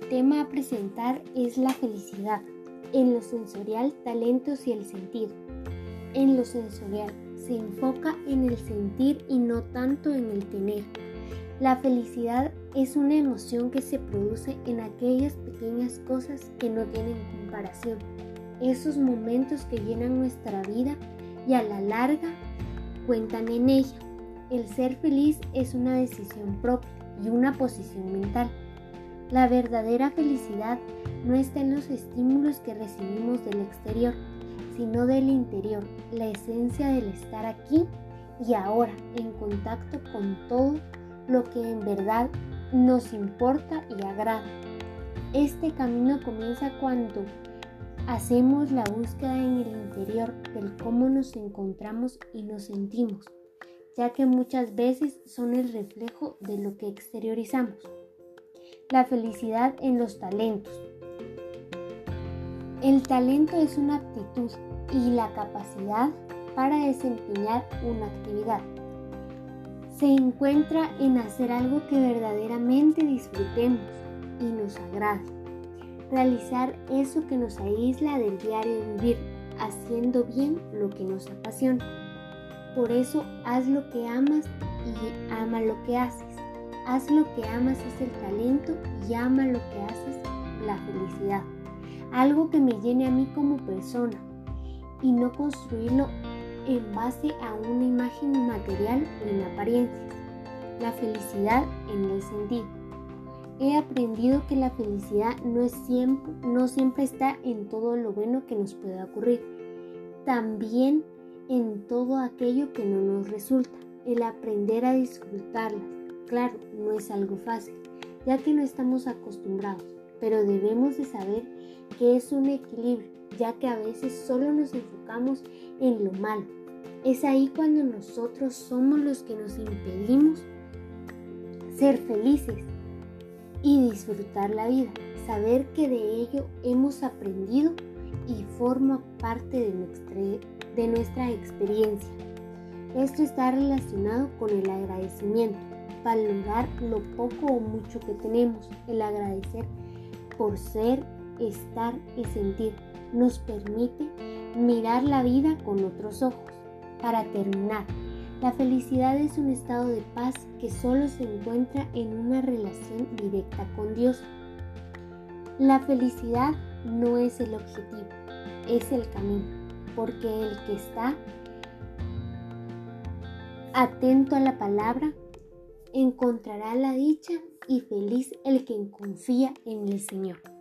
El tema a presentar es la felicidad, en lo sensorial, talentos y el sentido. En lo sensorial se enfoca en el sentir y no tanto en el tener. La felicidad es una emoción que se produce en aquellas pequeñas cosas que no tienen comparación, esos momentos que llenan nuestra vida y a la larga cuentan en ella. El ser feliz es una decisión propia y una posición mental. La verdadera felicidad no está en los estímulos que recibimos del exterior, sino del interior, la esencia del estar aquí y ahora en contacto con todo lo que en verdad nos importa y agrada. Este camino comienza cuando hacemos la búsqueda en el interior del cómo nos encontramos y nos sentimos, ya que muchas veces son el reflejo de lo que exteriorizamos la felicidad en los talentos. El talento es una aptitud y la capacidad para desempeñar una actividad. Se encuentra en hacer algo que verdaderamente disfrutemos y nos agrade. Realizar eso que nos aísla del diario vivir, haciendo bien lo que nos apasiona. Por eso haz lo que amas y ama lo que haces. Haz lo que amas es el talento y ama lo que haces la felicidad. Algo que me llene a mí como persona y no construirlo en base a una imagen material o en apariencias. La felicidad en el sentido. He aprendido que la felicidad no, siempre, siempre está en todo lo bueno que nos pueda ocurrir, también en todo aquello que no nos resulta, el aprender a disfrutarlas Claro, no es algo fácil, ya que no estamos acostumbrados, pero debemos de saber que es un equilibrio, ya que a veces solo nos enfocamos en lo malo. Es ahí cuando nosotros somos los que nos impedimos ser felices y disfrutar la vida, saber que de ello hemos aprendido y forma parte de nuestra, de nuestra experiencia. Esto está relacionado con el agradecimiento valorar lo poco o mucho que tenemos, el agradecer por ser, estar y sentir. Nos permite mirar la vida con otros ojos. Para terminar, la felicidad es un estado de paz que solo se encuentra en una relación directa con Dios. La felicidad no es el objetivo, es el camino, porque el que está atento a la palabra encontrará la dicha y feliz el que confía en el Señor.